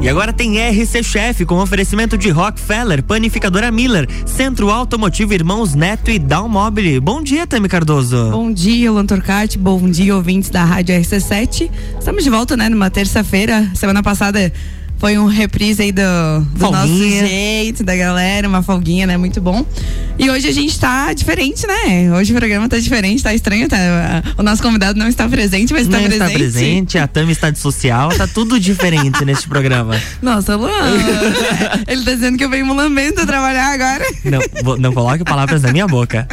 E agora tem RC Chef com oferecimento de Rockefeller, Panificadora Miller, Centro Automotivo Irmãos Neto e Dalmobile. Bom dia, Tami Cardoso. Bom dia, Luan Torcati. Bom dia, ouvintes da Rádio RC7. Estamos de volta, né, numa terça-feira. Semana passada foi um reprise aí do, do nosso jeito, da galera, uma folguinha, né? Muito bom. E hoje a gente tá diferente, né? Hoje o programa tá diferente, tá estranho, tá? O nosso convidado não está presente, mas está não presente. está presente, a Tami está de social, tá tudo diferente neste programa. Nossa, Luan, ele tá dizendo que eu venho mulambento trabalhar agora. Não, não coloque palavras na minha boca.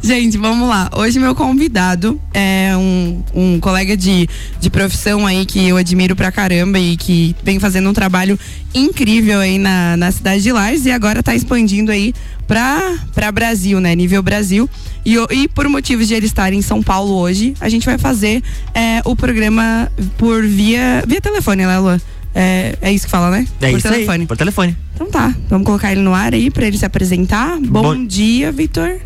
Gente, vamos lá. Hoje meu convidado é um, um colega de, de profissão aí que eu admiro pra caramba e que vem fazendo um trabalho incrível aí na, na cidade de Lages e agora está expandindo aí para para Brasil, né? Nível Brasil. E, e por motivos de ele estar em São Paulo hoje, a gente vai fazer é, o programa por via via telefone, né, Lua? É, é isso que fala, né? É por isso telefone. Aí, por telefone. Então tá, vamos colocar ele no ar aí para ele se apresentar. Bom, Bom... dia, Vitor.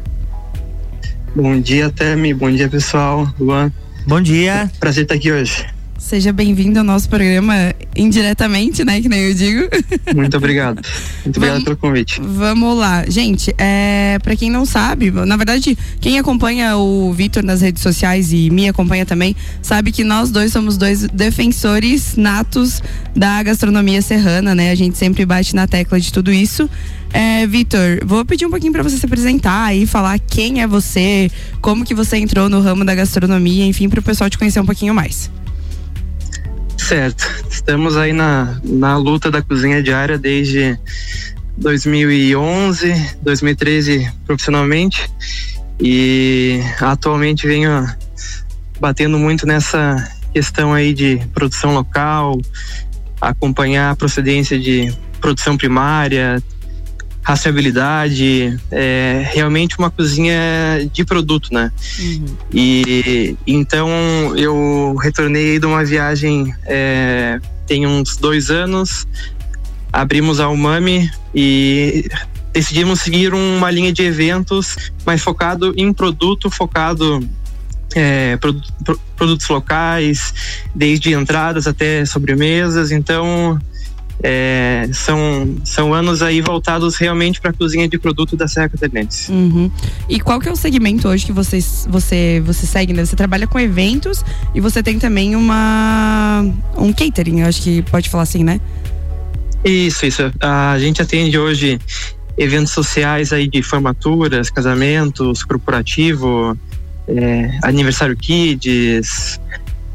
Bom dia, Temi. Bom dia, pessoal. Luan. Bom dia. Prazer estar aqui hoje. Seja bem-vindo ao nosso programa indiretamente, né? Que nem eu digo. Muito obrigado. Muito obrigado pelo convite. Vamos lá. Gente, é, para quem não sabe, na verdade, quem acompanha o Vitor nas redes sociais e me acompanha também, sabe que nós dois somos dois defensores natos da gastronomia serrana, né? A gente sempre bate na tecla de tudo isso. É, Vitor, vou pedir um pouquinho para você se apresentar e falar quem é você, como que você entrou no ramo da gastronomia, enfim, para o pessoal te conhecer um pouquinho mais. Certo. Estamos aí na, na luta da cozinha diária desde 2011, 2013 profissionalmente e atualmente venho batendo muito nessa questão aí de produção local, acompanhar a procedência de produção primária, rastreabilidade, é realmente uma cozinha de produto, né? Uhum. E então eu retornei de uma viagem é, tem uns dois anos, abrimos a Umami e decidimos seguir uma linha de eventos mais focado em produto, focado é, produtos locais, desde entradas até sobremesas. Então é, são, são anos aí voltados realmente para a cozinha de produto da Serra Catarinense. Uhum. E qual que é o segmento hoje que você, você, você segue? Né? Você trabalha com eventos e você tem também uma um catering, eu acho que pode falar assim, né? Isso, isso. A gente atende hoje eventos sociais aí de formaturas, casamentos, corporativo, é, aniversário kids,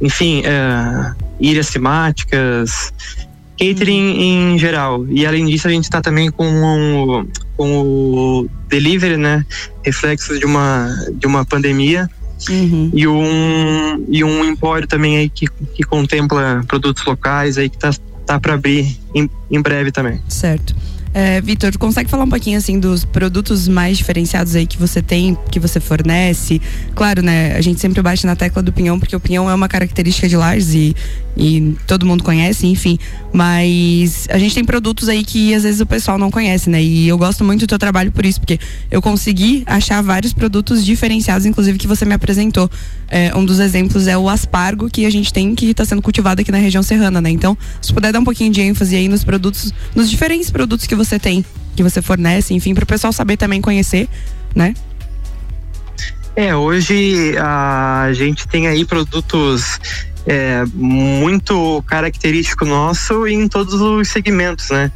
enfim, é, ilhas temáticas, catering uhum. em geral. E além disso, a gente está também com, um, com o delivery, né? Reflexos de uma, de uma pandemia. Uhum. E, um, e um empório também aí que, que contempla produtos locais aí que tá, tá para abrir em, em breve também. Certo. É, Vitor, consegue falar um pouquinho assim dos produtos mais diferenciados aí que você tem, que você fornece? Claro, né? A gente sempre bate na tecla do pinhão, porque o pinhão é uma característica de Lars e, e todo mundo conhece, enfim. Mas a gente tem produtos aí que às vezes o pessoal não conhece, né? E eu gosto muito do teu trabalho por isso, porque eu consegui achar vários produtos diferenciados, inclusive que você me apresentou. É, um dos exemplos é o aspargo que a gente tem que está sendo cultivado aqui na região serrana, né? Então, se puder dar um pouquinho de ênfase aí nos produtos, nos diferentes produtos que você tem, que você fornece, enfim, para o pessoal saber também conhecer, né? É, hoje a gente tem aí produtos é, muito característico nosso em todos os segmentos, né?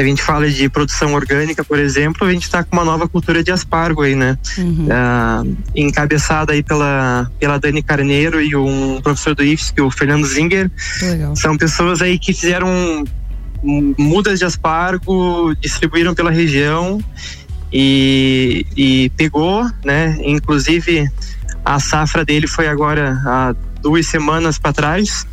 a gente fala de produção orgânica, por exemplo, a gente está com uma nova cultura de aspargo aí, né? Uhum. Uh, encabeçada aí pela, pela Dani Carneiro e um professor do IFSC, o Fernando Zinger. Legal. São pessoas aí que fizeram mudas de aspargo, distribuíram pela região e, e pegou, né? Inclusive a safra dele foi agora há duas semanas para trás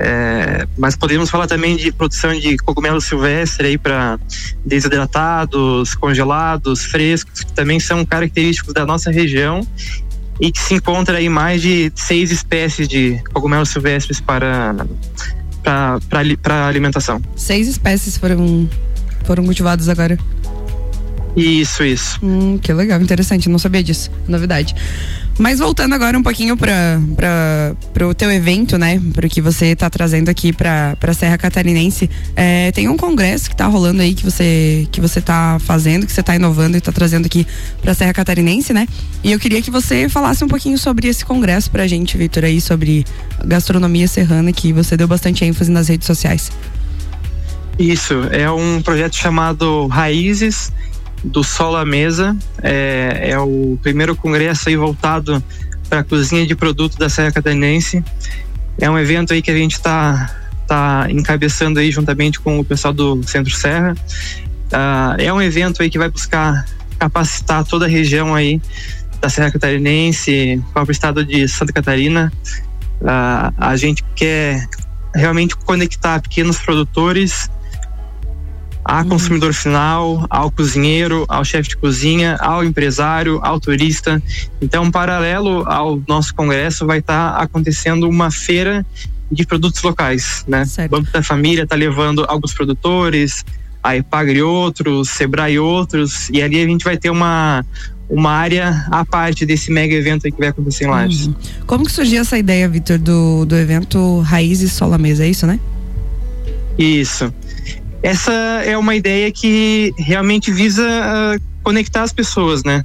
é, mas podemos falar também de produção de cogumelo silvestre aí para desidratados, congelados, frescos, que também são característicos da nossa região e que se encontra aí mais de seis espécies de cogumelos silvestres para para alimentação. Seis espécies foram foram cultivadas agora. Isso, isso. Hum, que legal, interessante, não sabia disso. Novidade. Mas voltando agora um pouquinho para o teu evento, né? Para o que você está trazendo aqui para a Serra Catarinense. É, tem um congresso que está rolando aí que você que você está fazendo, que você está inovando e está trazendo aqui para a Serra Catarinense, né? E eu queria que você falasse um pouquinho sobre esse congresso para a gente, Vitor, aí sobre gastronomia serrana, que você deu bastante ênfase nas redes sociais. Isso, é um projeto chamado Raízes do Solo à Mesa. É, é o primeiro congresso aí voltado para a cozinha de produto da Serra Catarinense. É um evento aí que a gente está tá encabeçando aí juntamente com o pessoal do Centro Serra. Uh, é um evento aí que vai buscar capacitar toda a região aí da Serra Catarinense, próprio estado de Santa Catarina. Uh, a gente quer realmente conectar pequenos produtores a uhum. consumidor final, ao cozinheiro, ao chefe de cozinha, ao empresário, ao turista. Então, paralelo ao nosso congresso, vai estar tá acontecendo uma feira de produtos locais, né? Certo. O Banco da Família está levando alguns produtores, a Epagre outros, Sebrae outros, e ali a gente vai ter uma uma área à parte desse mega evento que vai acontecer em Lages. Uhum. Como que surgiu essa ideia, Vitor, do, do evento Raízes Sola Mesa, é isso, né? Isso essa é uma ideia que realmente visa uh, conectar as pessoas, né?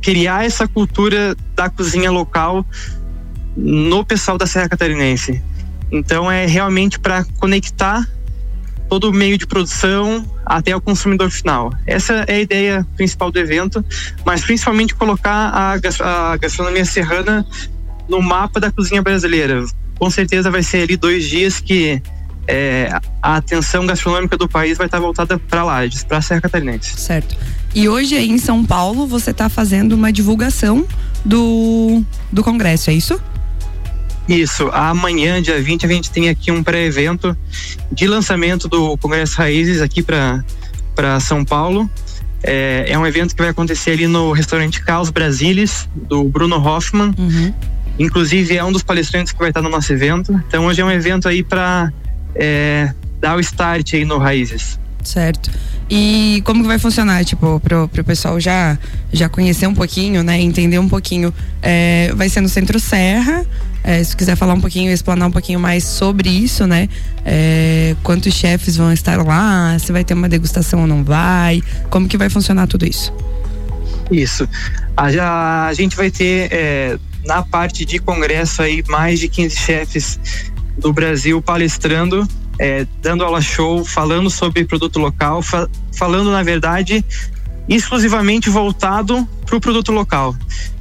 Criar essa cultura da cozinha local no pessoal da Serra Catarinense. Então é realmente para conectar todo o meio de produção até o consumidor final. Essa é a ideia principal do evento, mas principalmente colocar a, a gastronomia serrana no mapa da cozinha brasileira. Com certeza vai ser ali dois dias que é, a atenção gastronômica do país vai estar voltada para Lages, para a Serra Catarinense. Certo. E hoje aí em São Paulo você está fazendo uma divulgação do, do congresso, é isso? Isso. Amanhã, dia 20, a gente tem aqui um pré-evento de lançamento do Congresso Raízes aqui para São Paulo. É, é, um evento que vai acontecer ali no restaurante Caos Brasilis, do Bruno Hoffman. Uhum. Inclusive, é um dos palestrantes que vai estar no nosso evento. Então, hoje é um evento aí para é, dar o start aí no Raízes. Certo. E como que vai funcionar, tipo, pro, pro pessoal já, já conhecer um pouquinho, né? Entender um pouquinho. É, vai ser no Centro Serra. É, se quiser falar um pouquinho, explanar um pouquinho mais sobre isso, né? É, quantos chefes vão estar lá, se vai ter uma degustação ou não vai, como que vai funcionar tudo isso? Isso. A, a gente vai ter é, na parte de congresso aí mais de 15 chefes do Brasil palestrando, é, dando aula show, falando sobre produto local, fa falando, na verdade, exclusivamente voltado para o produto local.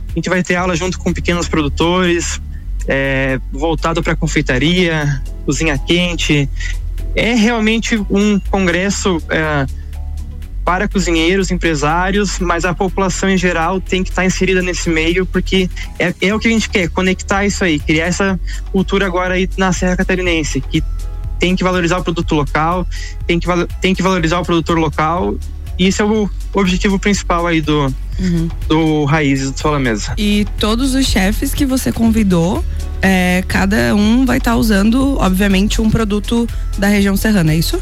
A gente vai ter aula junto com pequenos produtores, é, voltado para confeitaria, cozinha quente. É realmente um congresso. É, para cozinheiros, empresários, mas a população em geral tem que estar inserida nesse meio, porque é, é o que a gente quer, conectar isso aí, criar essa cultura agora aí na Serra Catarinense, que tem que valorizar o produto local, tem que, tem que valorizar o produtor local. E isso é o objetivo principal aí do, uhum. do Raízes do Sola Mesa. E todos os chefes que você convidou, é, cada um vai estar tá usando, obviamente, um produto da região serrana, é isso?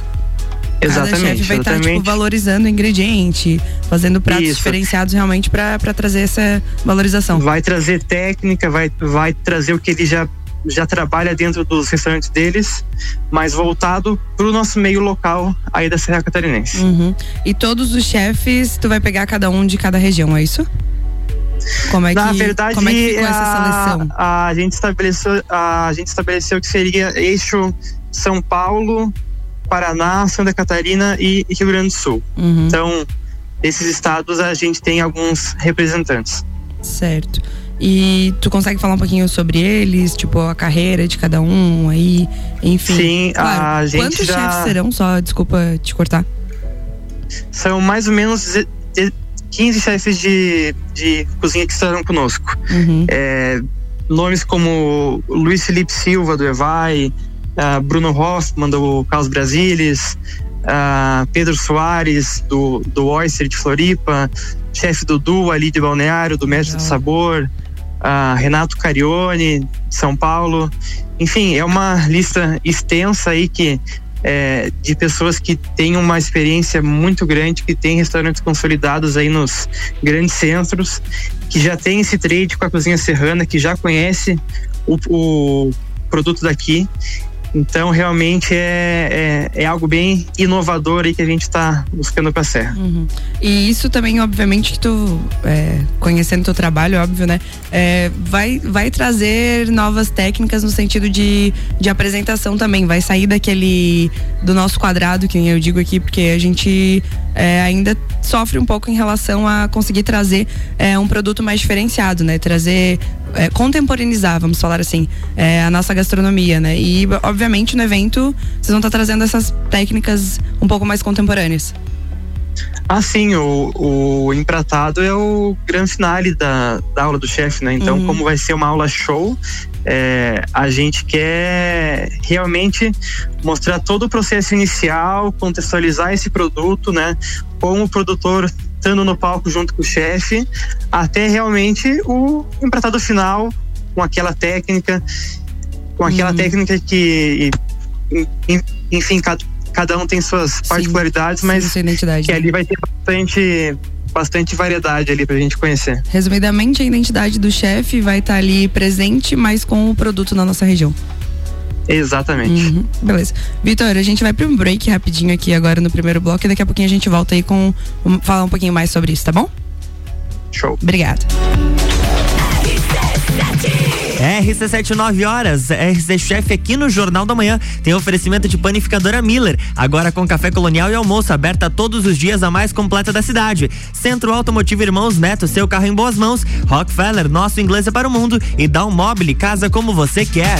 Exatamente. Cada chefe vai estar tá, tipo, valorizando o ingrediente, fazendo pratos Isso. diferenciados realmente para trazer essa valorização. Vai trazer técnica, vai, vai trazer o que ele já já trabalha dentro dos restaurantes deles, mas voltado para o nosso meio local aí da Serra Catarinense. Uhum. E todos os chefes, tu vai pegar cada um de cada região, é isso? Como é que, Na verdade, como é que ficou a, essa seleção? A, gente estabeleceu, a, a gente estabeleceu que seria eixo São Paulo, Paraná, Santa Catarina e Rio Grande do Sul. Uhum. Então, esses estados a gente tem alguns representantes. Certo. E tu consegue falar um pouquinho sobre eles, tipo a carreira de cada um aí, enfim. Sim, claro. a gente Quantos já... chefes serão? Só, desculpa te cortar. São mais ou menos 15 chefes de, de cozinha que estarão conosco. Uhum. É, nomes como Luiz Felipe Silva, do Evai, uh, Bruno Hoffman, do Carlos Brasilis, uh, Pedro Soares, do, do Oyster de Floripa, chefe Dudu ali de Balneário, do Mestre do Sabor, uh, Renato Carione, de São Paulo. Enfim, é uma lista extensa aí que é, de pessoas que têm uma experiência muito grande, que têm restaurantes consolidados aí nos grandes centros, que já tem esse trade com a cozinha serrana, que já conhece o, o produto daqui então, realmente é, é, é, algo bem inovador aí que a gente está buscando para a Serra. Uhum. E isso também, obviamente, que tu, é, conhecendo teu trabalho, óbvio, né? É, vai, vai trazer novas técnicas no sentido de, de apresentação também. Vai sair daquele, do nosso quadrado, que eu digo aqui, porque a gente é, ainda sofre um pouco em relação a conseguir trazer é, um produto mais diferenciado, né? Trazer é, contemporaneizar, vamos falar assim, é, a nossa gastronomia, né? E, obviamente, no evento, vocês vão estar trazendo essas técnicas um pouco mais contemporâneas. Ah, sim, o, o empratado é o grande finale da, da aula do chefe, né? Então, uhum. como vai ser uma aula show, é, a gente quer realmente mostrar todo o processo inicial, contextualizar esse produto, né? Com o produtor estando no palco junto com o chefe, até realmente o empratado final, com aquela técnica, com aquela uhum. técnica que, enfim, cada, cada um tem suas particularidades, Sim. mas Sim, que né? ali vai ter bastante bastante variedade ali pra gente conhecer. Resumidamente, a identidade do chefe vai estar tá ali presente, mas com o produto na nossa região. Exatamente. Uhum, beleza. Vitor, a gente vai para um break rapidinho aqui agora no primeiro bloco e daqui a pouquinho a gente volta aí com um, falar um pouquinho mais sobre isso, tá bom? Show. Obrigada. RC7, 9 horas. RC Chef aqui no Jornal da Manhã. Tem oferecimento de panificadora Miller. Agora com café colonial e almoço aberta todos os dias, a mais completa da cidade. Centro Automotivo Irmãos Neto, seu carro em boas mãos. Rockefeller, nosso inglês é para o mundo. E dá um mobile, casa como você quer.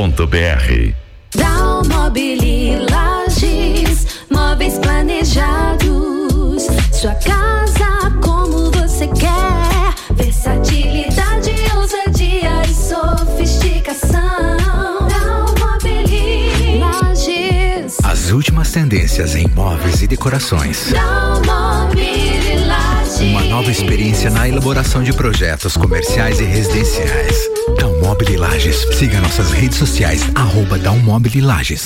Dalmobili Lages, móveis planejados. Sua casa como você quer. Versatilidade, ousadia e sofisticação. Dalmobili Lages. As últimas tendências em móveis e decorações. Dalmobili Nova experiência na elaboração de projetos comerciais e residenciais. Dalmobile Lages. Siga nossas redes sociais, arroba Dalmobile Lages.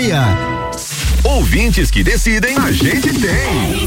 meia. Ouvintes que decidem, a gente tem.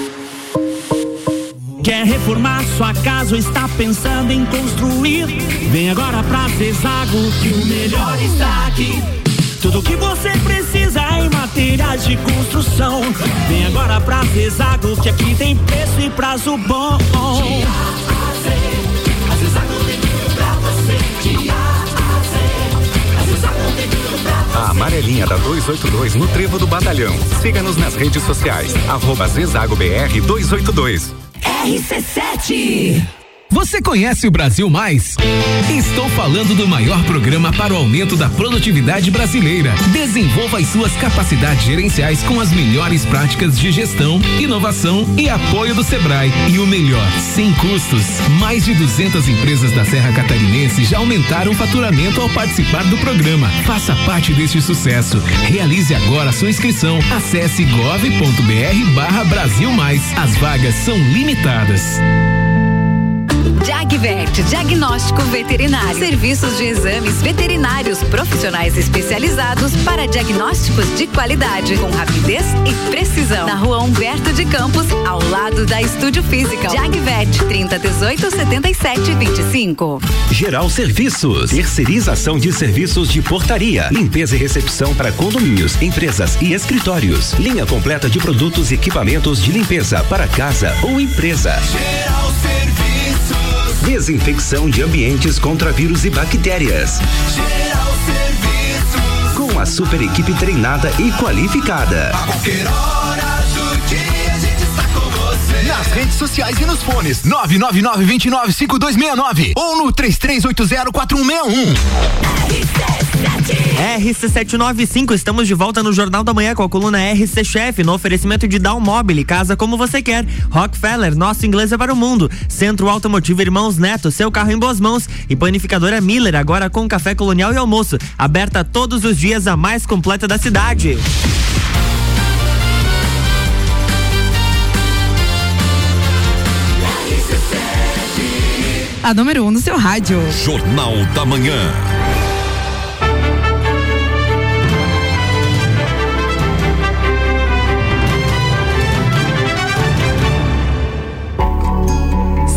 Quer reformar sua casa ou está pensando em construir? Vem agora pra Zezago que o melhor está aqui. Tudo que você precisa em materiais de construção. Vem agora pra Zezago que aqui tem preço e prazo bom. A amarelinha da 282 no Trevo do Batalhão. Siga-nos nas redes sociais. Arroba Zezago BR 282. RC7 você conhece o Brasil Mais? Estou falando do maior programa para o aumento da produtividade brasileira. Desenvolva as suas capacidades gerenciais com as melhores práticas de gestão, inovação e apoio do Sebrae. E o melhor, sem custos. Mais de 200 empresas da Serra Catarinense já aumentaram o faturamento ao participar do programa. Faça parte deste sucesso. Realize agora sua inscrição. Acesse gov.br/barra Brasil Mais. As vagas são limitadas. Jagvet, diagnóstico veterinário. Serviços de exames veterinários profissionais especializados para diagnósticos de qualidade, com rapidez e precisão. Na rua Humberto de Campos, ao lado da Estúdio Física. Jagvet, 30 18 77 25. Geral Serviços, terceirização de serviços de portaria, limpeza e recepção para condomínios, empresas e escritórios. Linha completa de produtos e equipamentos de limpeza para casa ou empresa. Geral Serviços. Desinfecção de ambientes contra vírus e bactérias. Geral Serviços. Com a super equipe treinada e qualificada. A qualquer hora Redes sociais e nos fones. 999 29 5269 ou no 33804161. RC795, estamos de volta no Jornal da Manhã com a coluna RC Chef, no oferecimento de Down Mobile, casa como você quer. Rockefeller, nosso inglês é para o mundo. Centro Automotivo Irmãos Neto, seu carro em boas mãos. E panificadora Miller, agora com café colonial e almoço. Aberta todos os dias, a mais completa da cidade. A número 1 um no seu rádio. Jornal da Manhã.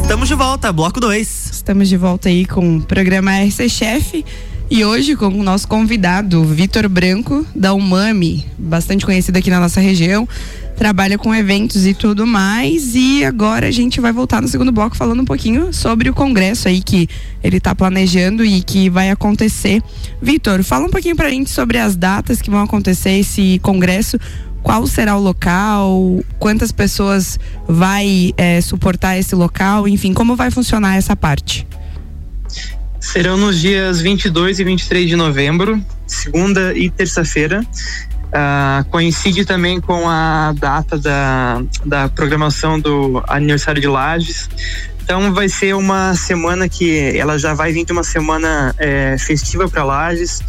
Estamos de volta, bloco 2. Estamos de volta aí com o programa RC Chef e hoje com o nosso convidado, Vitor Branco, da Umami, bastante conhecido aqui na nossa região. Trabalha com eventos e tudo mais. E agora a gente vai voltar no segundo bloco falando um pouquinho sobre o congresso aí que ele está planejando e que vai acontecer. Vitor, fala um pouquinho pra gente sobre as datas que vão acontecer esse congresso qual será o local, quantas pessoas vai é, suportar esse local, enfim, como vai funcionar essa parte? Serão nos dias 22 e 23 de novembro, segunda e terça-feira. Uh, coincide também com a data da, da programação do aniversário de Lages. Então vai ser uma semana que ela já vai vir de uma semana é, festiva para Lages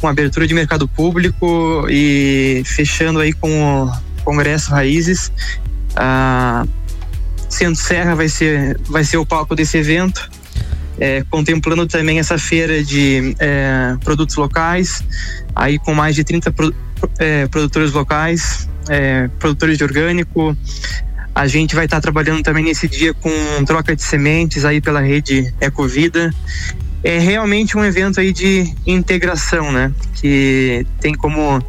com abertura de mercado público e fechando aí com o Congresso Raízes. A Centro Serra vai ser, vai ser o palco desse evento, é, contemplando também essa feira de é, produtos locais, aí com mais de 30 pro, é, produtores locais, é, produtores de orgânico. A gente vai estar trabalhando também nesse dia com troca de sementes aí pela rede Ecovida é realmente um evento aí de integração, né? Que tem como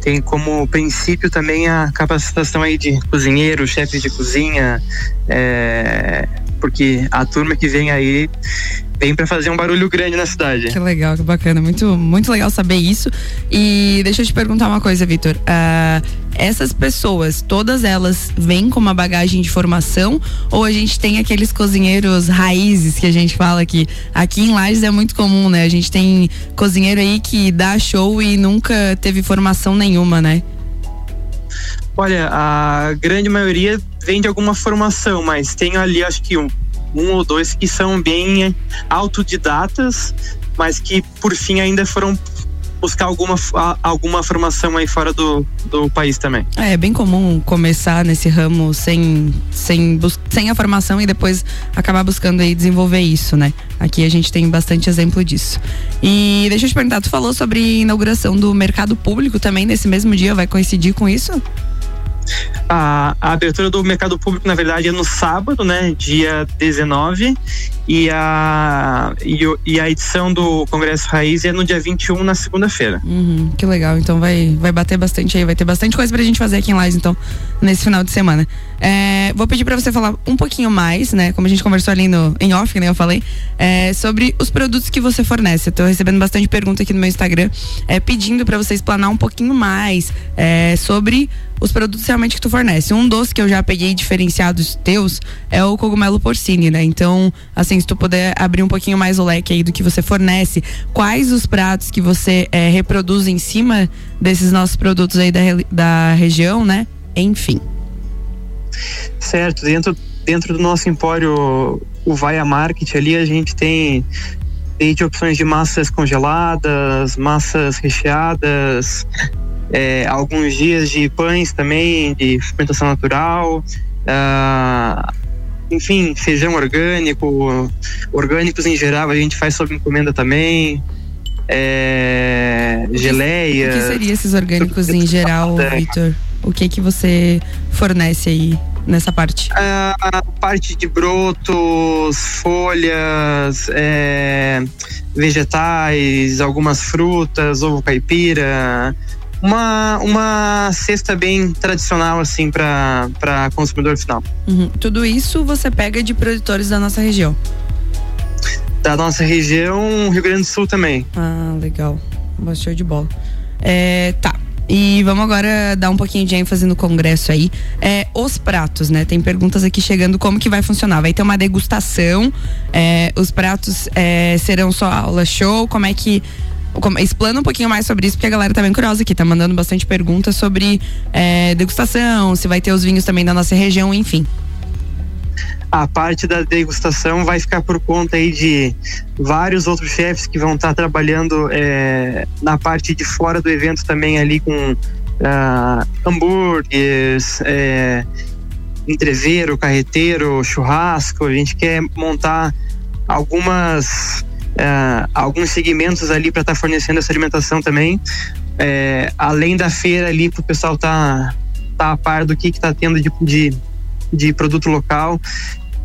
tem como princípio também a capacitação aí de cozinheiro, chefe de cozinha, é, porque a turma que vem aí vem para fazer um barulho grande na cidade. Que legal, que bacana, muito muito legal saber isso. E deixa eu te perguntar uma coisa, Vitor. Uh, essas pessoas, todas elas vêm com uma bagagem de formação ou a gente tem aqueles cozinheiros raízes que a gente fala que aqui em Lages é muito comum, né? A gente tem cozinheiro aí que dá show e nunca teve formação nenhuma, né? Olha, a grande maioria vem de alguma formação, mas tem ali acho que um, um ou dois que são bem autodidatas, mas que por fim ainda foram buscar alguma, alguma formação aí fora do, do país também. É, é bem comum começar nesse ramo sem, sem, sem a formação e depois acabar buscando aí desenvolver isso, né? Aqui a gente tem bastante exemplo disso. E deixa eu te perguntar, tu falou sobre inauguração do mercado público também nesse mesmo dia, vai coincidir com isso? A, a abertura do mercado público, na verdade, é no sábado, né? Dia 19. E a, e, e a edição do Congresso Raiz é no dia 21, na segunda-feira. Uhum, que legal. Então vai, vai bater bastante aí, vai ter bastante coisa pra gente fazer aqui em Lages, então, nesse final de semana. É, vou pedir pra você falar um pouquinho mais, né? Como a gente conversou ali no, em off, nem eu falei, é, sobre os produtos que você fornece. Eu tô recebendo bastante pergunta aqui no meu Instagram, é, pedindo pra você explanar um pouquinho mais é, sobre os produtos realmente que tu fornece. Um dos que eu já peguei diferenciados teus é o cogumelo porcine, né? Então, assim, se tu puder abrir um pouquinho mais o leque aí do que você fornece, quais os pratos que você eh, reproduz em cima desses nossos produtos aí da, da região, né? Enfim. Certo, dentro, dentro do nosso empório, o Vaia Market ali, a gente tem desde opções de massas congeladas, massas recheadas, é, alguns dias de pães também, de fermentação natural, ah, enfim, feijão orgânico, orgânicos em geral a gente faz sob encomenda também, é, O geleia. que seria esses orgânicos em geral, Vitor? O que que você fornece aí nessa parte? a parte de brotos, folhas, é, vegetais, algumas frutas, ovo caipira. Uma, uma cesta bem tradicional, assim, para consumidor final. Uhum. Tudo isso você pega de produtores da nossa região. Da nossa região, Rio Grande do Sul também. Ah, legal. Show de bola. É, tá. E vamos agora dar um pouquinho de ênfase no congresso aí. É, os pratos, né? Tem perguntas aqui chegando como que vai funcionar. Vai ter uma degustação. é, os pratos é, serão só aula show. Como é que. Explana um pouquinho mais sobre isso, porque a galera tá bem curiosa aqui, tá mandando bastante perguntas sobre é, degustação, se vai ter os vinhos também da nossa região, enfim. A parte da degustação vai ficar por conta aí de vários outros chefes que vão estar trabalhando é, na parte de fora do evento também ali com ah, hambúrgueres, é, entreveiro, carreteiro, churrasco. A gente quer montar algumas ah, alguns segmentos ali para estar fornecendo essa alimentação também. É, além da feira ali para o pessoal tá tá a par do que que tá tendo de, de de produto local,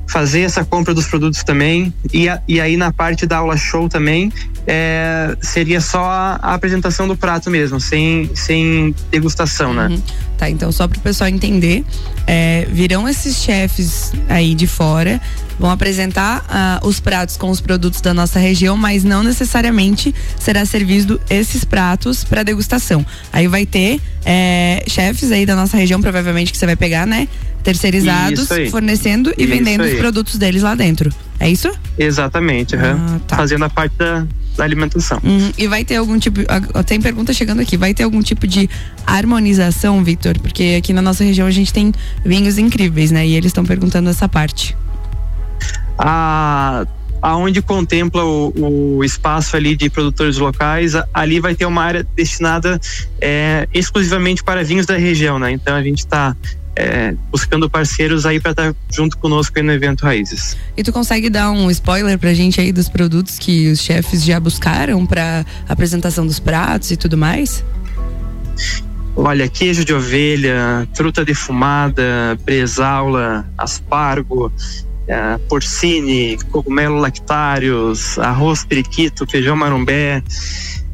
fazer essa compra dos produtos também. E, a- e aí na parte da aula show também, é, seria só a, apresentação do prato mesmo, sem, sem degustação, né? Tá, então só para o pessoal entender, é, virão esses chefes aí de fora, vão apresentar ah, os pratos com os produtos da nossa região, mas não necessariamente será servido esses pratos para degustação. Aí vai ter é, chefes aí da nossa região, provavelmente que você vai pegar, né? Terceirizados, fornecendo e Isso vendendo os aí. produtos deles lá dentro. É isso? Exatamente, aham. fazendo a parte da, da alimentação. Uhum. E vai ter algum tipo. ah, Tem pergunta chegando aqui. Vai ter algum tipo de harmonização, Victor? Porque aqui na nossa região a gente tem vinhos incríveis, né? E eles estão perguntando essa parte. a aonde contempla o, o espaço ali de produtores locais, ali vai ter uma área destinada é, exclusivamente para vinhos da região, né? Então a gente está buscando parceiros aí para estar junto conosco aí no evento Raízes. E tu consegue dar um spoiler pra gente aí dos produtos que os chefes já buscaram pra apresentação dos pratos e tudo mais? Olha, queijo de ovelha, truta defumada, bresaula, aspargo, eh, porcine, cogumelo lactários, arroz periquito, feijão marumbé.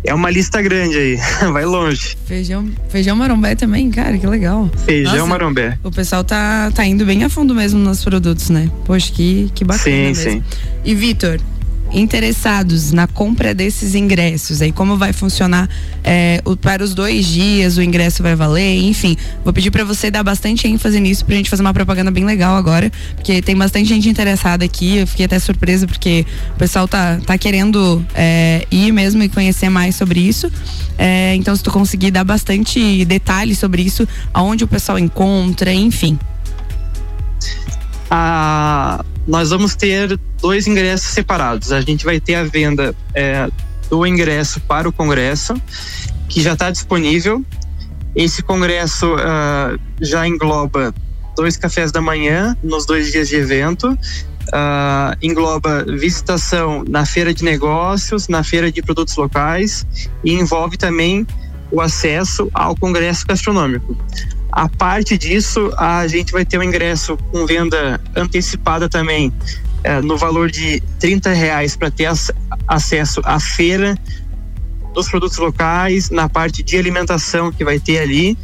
É uma lista grande aí, vai longe. Feijão, feijão marombé também, cara, que legal. Feijão Nossa, marombé. O pessoal tá, tá indo bem a fundo mesmo nos produtos, né? Poxa, que, que bacana Sim, mesmo. sim. E Vitor, interessados na compra desses ingressos aí, como vai funcionar é, o- para os dois dias, o ingresso vai valer, enfim. Vou pedir para você dar bastante ênfase nisso pra gente fazer uma propaganda bem legal agora, porque tem bastante gente interessada aqui. Eu fiquei até surpresa porque o pessoal tá, tá querendo é, ir mesmo e conhecer mais sobre isso. É, então, se tu conseguir dar bastante detalhes sobre isso, aonde o pessoal encontra, enfim. Ah, nós vamos ter dois ingressos separados. A gente vai ter a venda é, do ingresso para o congresso, que já está disponível. Esse congresso ah, já engloba dois cafés da manhã nos dois dias de evento. Ah, engloba visitação na feira de negócios, na feira de produtos locais e envolve também o acesso ao congresso gastronômico. A parte disso, a gente vai ter um ingresso com venda antecipada também é, no valor de 30 reais para ter ac acesso à feira dos produtos locais, na parte de alimentação que vai ter ali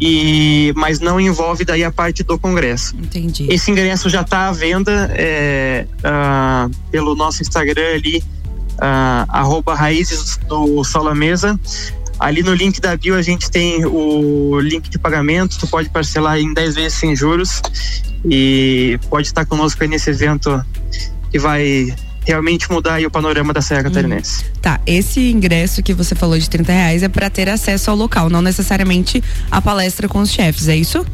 e mas não envolve daí a parte do congresso. Entendi. Esse ingresso já está à venda é, ah, pelo nosso Instagram ali, ah, arroba raízes do Sola Mesa. Ali no link da bio a gente tem o link de pagamento, tu pode parcelar em 10 vezes sem juros e pode estar conosco aí nesse evento que vai realmente mudar o panorama da Serra Catarinense. Tá, esse ingresso que você falou de 30 reais é para ter acesso ao local, não necessariamente a palestra com os chefes, é isso?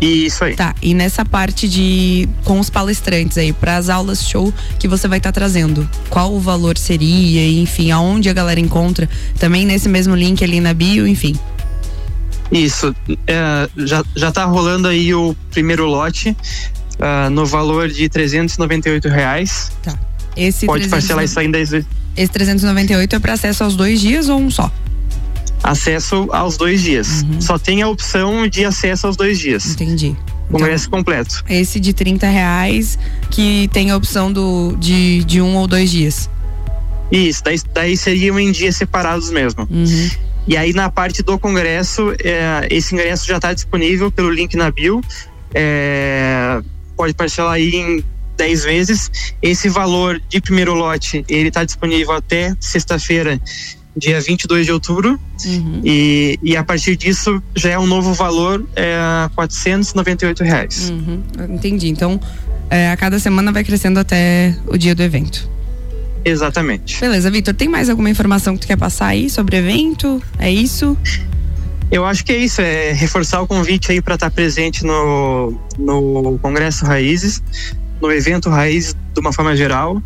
Isso aí. Tá, e nessa parte de com os palestrantes aí, para as aulas show que você vai estar trazendo, qual o valor seria, enfim, aonde a galera encontra? Também nesse mesmo link ali na bio, enfim. Isso, é, já, já tá rolando aí o primeiro lote ah, no valor de 398 reais. Tá. Esse Pode 300 parcelar isso aí em 10 vezes. Esse 398 é para acesso aos dois dias ou um só? Acesso aos dois dias. Só tem a opção de acesso aos dois dias. Uhum. Entendi. Congresso completo. Esse de 30 reais que tem a opção do, de, de um ou dois dias. Isso, daí, daí seriam em dias separados mesmo. Uhum. E aí na parte do congresso, é, esse ingresso já está disponível pelo link na bio. É, pode parcelar aí em 10 vezes. Esse valor de primeiro lote, ele está disponível até sexta-feira, dia 22 de outubro. Uhum. E, e a partir disso já é um novo valor, é 498 reais. Uhum. Entendi. Então, é, a cada semana vai crescendo até o dia do evento. Exatamente. Beleza, Vitor, tem mais alguma informação que tu quer passar aí sobre o evento? É isso? Eu acho que é isso, é reforçar o convite aí para estar presente no, no Congresso Raízes, no evento Raízes de uma forma geral.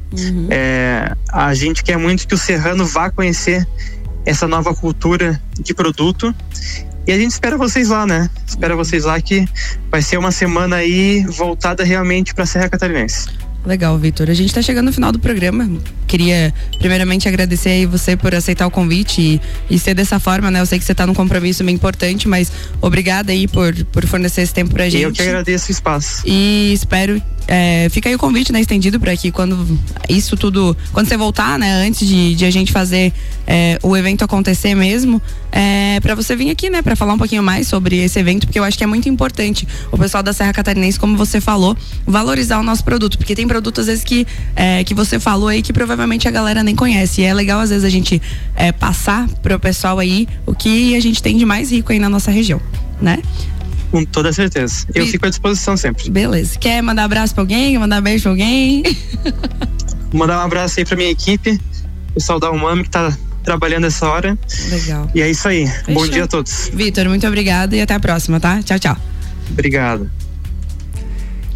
É, a gente quer muito que o Serrano vá conhecer essa nova cultura de produto. E a gente espera vocês lá, né? Espera vocês lá que vai ser uma semana aí voltada realmente para a Serra Catarinense. Legal, Vitor. A gente está chegando no final do programa. Queria primeiramente agradecer aí você por aceitar o convite e, e ser dessa forma, né? Eu sei que você está num compromisso bem importante, mas obrigada aí por, por fornecer esse tempo pra gente. Eu que agradeço o espaço. E espero. É, fica aí o convite, né, estendido para que quando isso tudo. Quando você voltar, né, antes de, de a gente fazer é, o evento acontecer mesmo, é, para você vir aqui, né, para falar um pouquinho mais sobre esse evento, porque eu acho que é muito importante o pessoal da Serra Catarinense, como você falou, valorizar o nosso produto, porque tem produtos às vezes que, é, que você falou aí que provavelmente a galera nem conhece. E é legal, às vezes, a gente é, passar pro pessoal aí o que a gente tem de mais rico aí na nossa região, né? Com toda certeza. Eu fico à disposição sempre. Beleza. Quer mandar abraço pra alguém? Mandar beijo pra alguém? Mandar um abraço aí pra minha equipe, o pessoal da Umami que tá trabalhando essa hora. Legal. E é isso aí. Bom Fechou. dia a todos. Vitor, muito obrigada e até a próxima, tá? Tchau, tchau. Obrigado.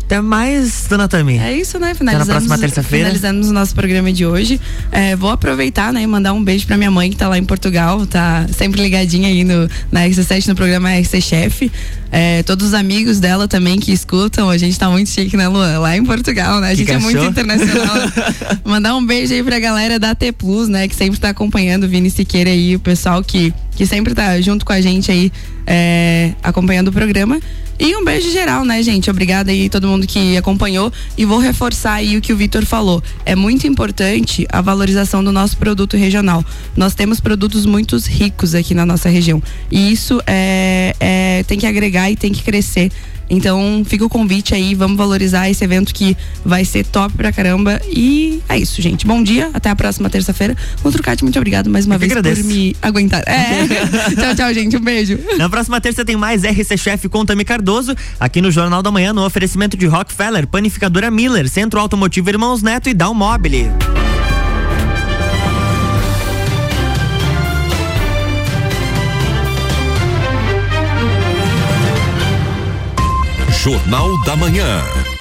Até mais, dona Tami. É isso, né? Até na Finalizamos, próxima terça-feira. Finalizamos o nosso programa de hoje. É, vou aproveitar, né, e mandar um beijo pra minha mãe que tá lá em Portugal, tá sempre ligadinha aí no, na RC7 no programa RC Chef. É, todos os amigos dela também que escutam, a gente tá muito chique, né, Luan? Lá em Portugal, né? A gente que é muito internacional. mandar um beijo aí pra galera da T Plus, né, que sempre tá acompanhando o Vini Siqueira aí, o pessoal que, que sempre tá junto com a gente aí, é, acompanhando o programa. E um beijo geral, né, gente? Obrigada aí todo mundo que acompanhou. E vou reforçar aí o que o Vitor falou. É muito importante a valorização do nosso produto regional. Nós temos produtos muito ricos aqui na nossa região. E isso é, é- tem que agregar e tem que crescer. Então, fica o convite aí, vamos valorizar esse evento que vai ser top pra caramba. E é isso, gente. Bom dia, até a próxima terça-feira. Com Trucati, muito obrigado mais uma Eu vez agradeço. por me aguentar. É. tchau, tchau, gente. Um beijo. Na próxima terça tem mais RC Chef com Tami Cardoso, aqui no Jornal da Manhã, no oferecimento de Rockefeller, Panificadora Miller, Centro Automotivo Irmãos Neto e Down Mobile. Jornal da Manhã.